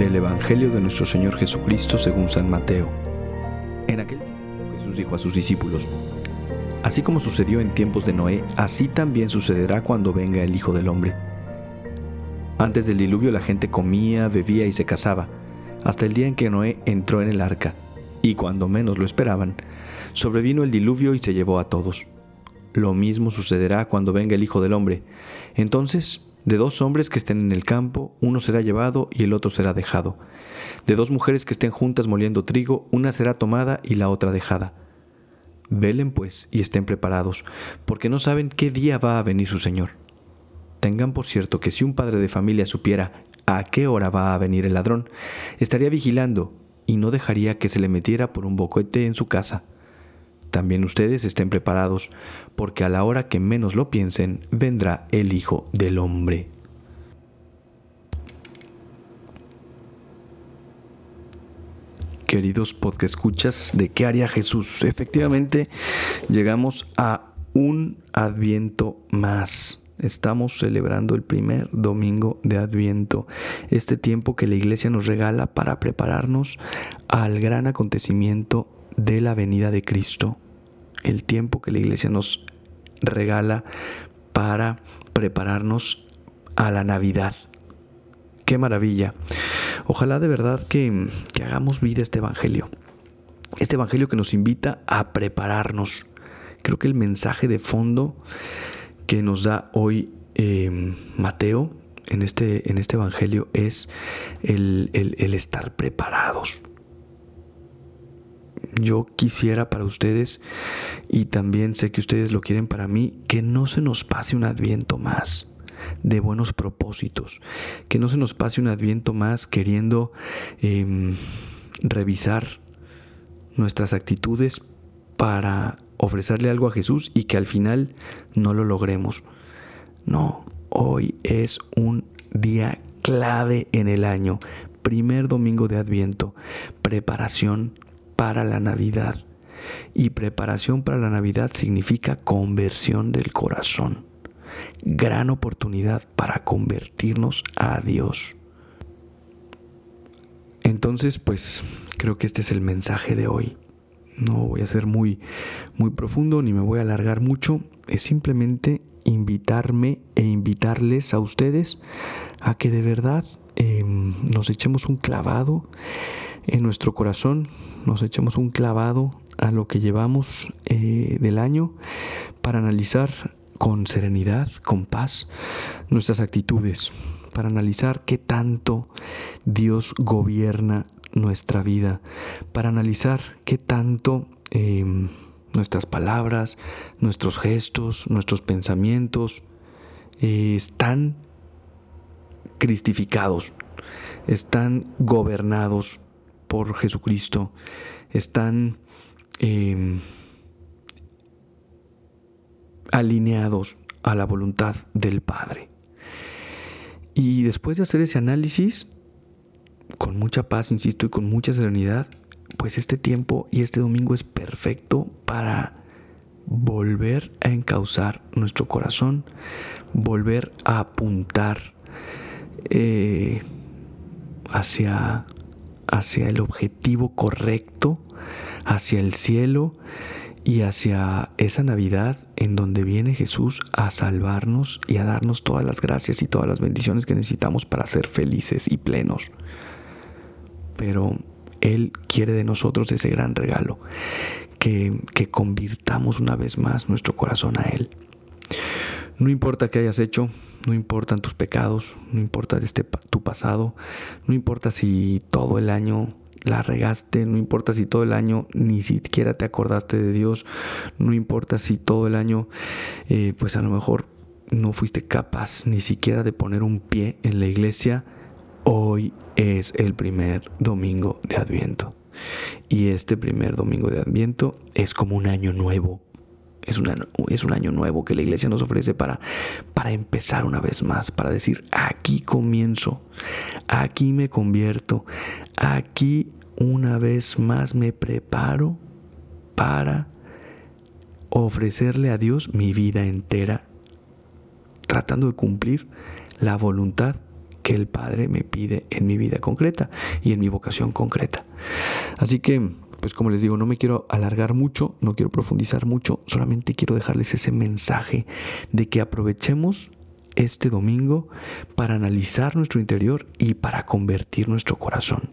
Del Evangelio de nuestro Señor Jesucristo según San Mateo. En aquel tiempo Jesús dijo a sus discípulos, Así como sucedió en tiempos de Noé, así también sucederá cuando venga el Hijo del Hombre. Antes del diluvio la gente comía, bebía y se casaba, hasta el día en que Noé entró en el arca, y cuando menos lo esperaban, sobrevino el diluvio y se llevó a todos. Lo mismo sucederá cuando venga el Hijo del Hombre. Entonces de dos hombres que estén en el campo, uno será llevado y el otro será dejado. De dos mujeres que estén juntas moliendo trigo, una será tomada y la otra dejada. Velen pues y estén preparados, porque no saben qué día va a venir su Señor. Tengan por cierto que si un padre de familia supiera a qué hora va a venir el ladrón, estaría vigilando y no dejaría que se le metiera por un boquete en su casa. También ustedes estén preparados, porque a la hora que menos lo piensen, vendrá el Hijo del Hombre. Queridos escuchas, ¿de qué haría Jesús? Efectivamente, llegamos a un adviento más. Estamos celebrando el primer domingo de Adviento, este tiempo que la iglesia nos regala para prepararnos al gran acontecimiento de la venida de Cristo, el tiempo que la iglesia nos regala para prepararnos a la Navidad. Qué maravilla. Ojalá de verdad que, hagamos vida este Evangelio. Este Evangelio que nos invita a prepararnos. Creo que el mensaje de fondo que nos da hoy em, Mateo en este, en este Evangelio es el, el estar preparados yo quisiera para ustedes, y también sé que ustedes lo quieren para mí, que no se nos pase un adviento más de buenos propósitos, que no se nos pase un adviento más queriendo em, revisar nuestras actitudes para ofrecerle algo a Jesús y que al final no lo logremos. No, hoy es un día clave en el año, primer domingo de Adviento, preparación para la Navidad. Y preparación para la Navidad significa conversión del corazón. Gran oportunidad para convertirnos a Dios. Entonces, pues creo que este es el mensaje de hoy. No voy a ser muy muy profundo ni me voy a alargar mucho, es simplemente invitarme e invitarles a ustedes a que de verdad em, nos echemos un clavado en nuestro corazón, nos echemos un clavado a lo que llevamos eh, del año para analizar con serenidad, con paz, nuestras actitudes, para analizar qué tanto Dios gobierna nuestra vida, para analizar qué tanto em, nuestras palabras, nuestros gestos, nuestros pensamientos eh, están cristificados, están gobernados por Jesucristo, están em, alineados a la voluntad del Padre. Y después de hacer ese análisis, con mucha paz, insisto, y con mucha serenidad, pues este tiempo y este domingo es perfecto para volver a encauzar nuestro corazón, volver a apuntar eh, hacia hacia el objetivo correcto, hacia el cielo y hacia esa Navidad en donde viene Jesús a salvarnos y a darnos todas las gracias y todas las bendiciones que necesitamos para ser felices y plenos. Pero Él quiere de nosotros ese gran regalo, que, que convirtamos una vez más nuestro corazón a Él. No importa qué hayas hecho, no importan tus pecados, no importa este, tu pasado, no importa si todo el año la regaste, no importa si todo el año ni siquiera te acordaste de Dios, no importa si todo el año eh, pues a lo mejor no fuiste capaz ni siquiera de poner un pie en la iglesia, hoy es el primer domingo de Adviento. Y este primer domingo de Adviento es como un año nuevo es, es un año nuevo que la iglesia nos ofrece para, para empezar una vez más, para decir, aquí comienzo, aquí me convierto, aquí una vez más me preparo para ofrecerle a Dios mi vida entera, tratando de cumplir la voluntad que el Padre me pide en mi vida concreta y en mi vocación concreta. Así que, pues como les digo, no me quiero alargar mucho, no quiero profundizar mucho, solamente quiero dejarles ese mensaje de que aprovechemos este domingo para analizar nuestro interior y para convertir nuestro corazón.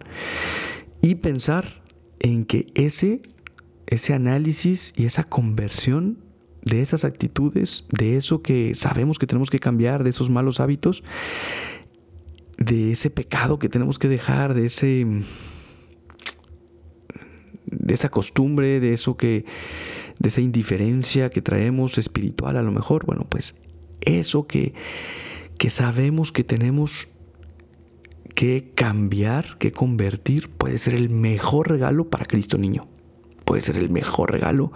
Y pensar en que ese, ese análisis y esa conversión de esas actitudes, de eso que sabemos que tenemos que cambiar, de esos malos hábitos, de ese pecado que tenemos que dejar, de ese de esa costumbre, de eso que de esa indiferencia que traemos espiritual a lo mejor, bueno, pues eso que que sabemos que tenemos que cambiar, que convertir, puede ser el mejor regalo para Cristo niño. Puede ser el mejor regalo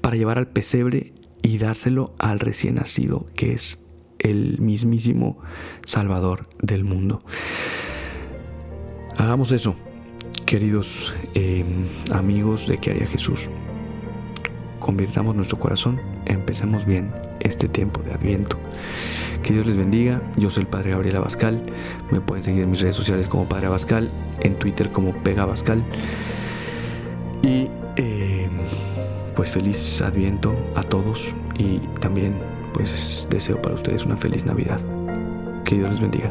para llevar al pesebre y dárselo al recién nacido, que es el mismísimo Salvador del mundo. Hagamos eso, queridos eh, amigos de que haría Jesús. Convirtamos nuestro corazón, empecemos bien este tiempo de Adviento. Que Dios les bendiga. Yo soy el Padre Gabriel Abascal. Me pueden seguir en mis redes sociales como Padre Abascal, en Twitter como Pega Abascal. Y eh, pues feliz Adviento a todos y también pues deseo para ustedes una feliz Navidad. Que Dios les bendiga.